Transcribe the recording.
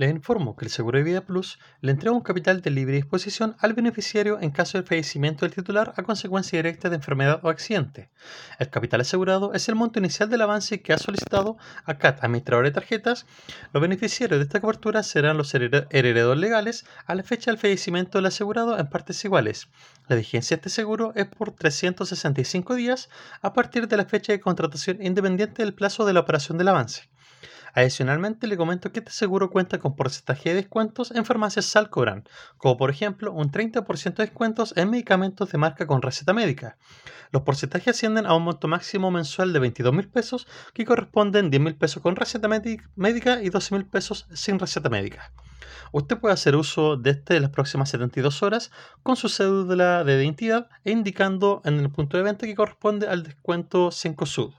Les informo que el Seguro de Vida Plus le entrega un capital de libre disposición al beneficiario en caso de fallecimiento del titular a consecuencia directa de enfermedad o accidente. El capital asegurado es el monto inicial del avance que ha solicitado a CAT, administrador de tarjetas. Los beneficiarios de esta cobertura serán los herederos legales a la fecha del fallecimiento del asegurado en partes iguales. La vigencia de este seguro es por 365 días a partir de la fecha de contratación independiente del plazo de la operación del avance. Adicionalmente, le comento que este seguro cuenta con porcentaje de descuentos en farmacias Salcobran, como por ejemplo un 30% de descuentos en medicamentos de marca con receta médica. Los porcentajes ascienden a un monto máximo mensual de 22 mil pesos, que corresponden 10 mil pesos con receta médica y 12 mil pesos sin receta médica. Usted puede hacer uso de este en las próximas 72 horas con su cédula de identidad e indicando en el punto de venta que corresponde al descuento 5 Sud.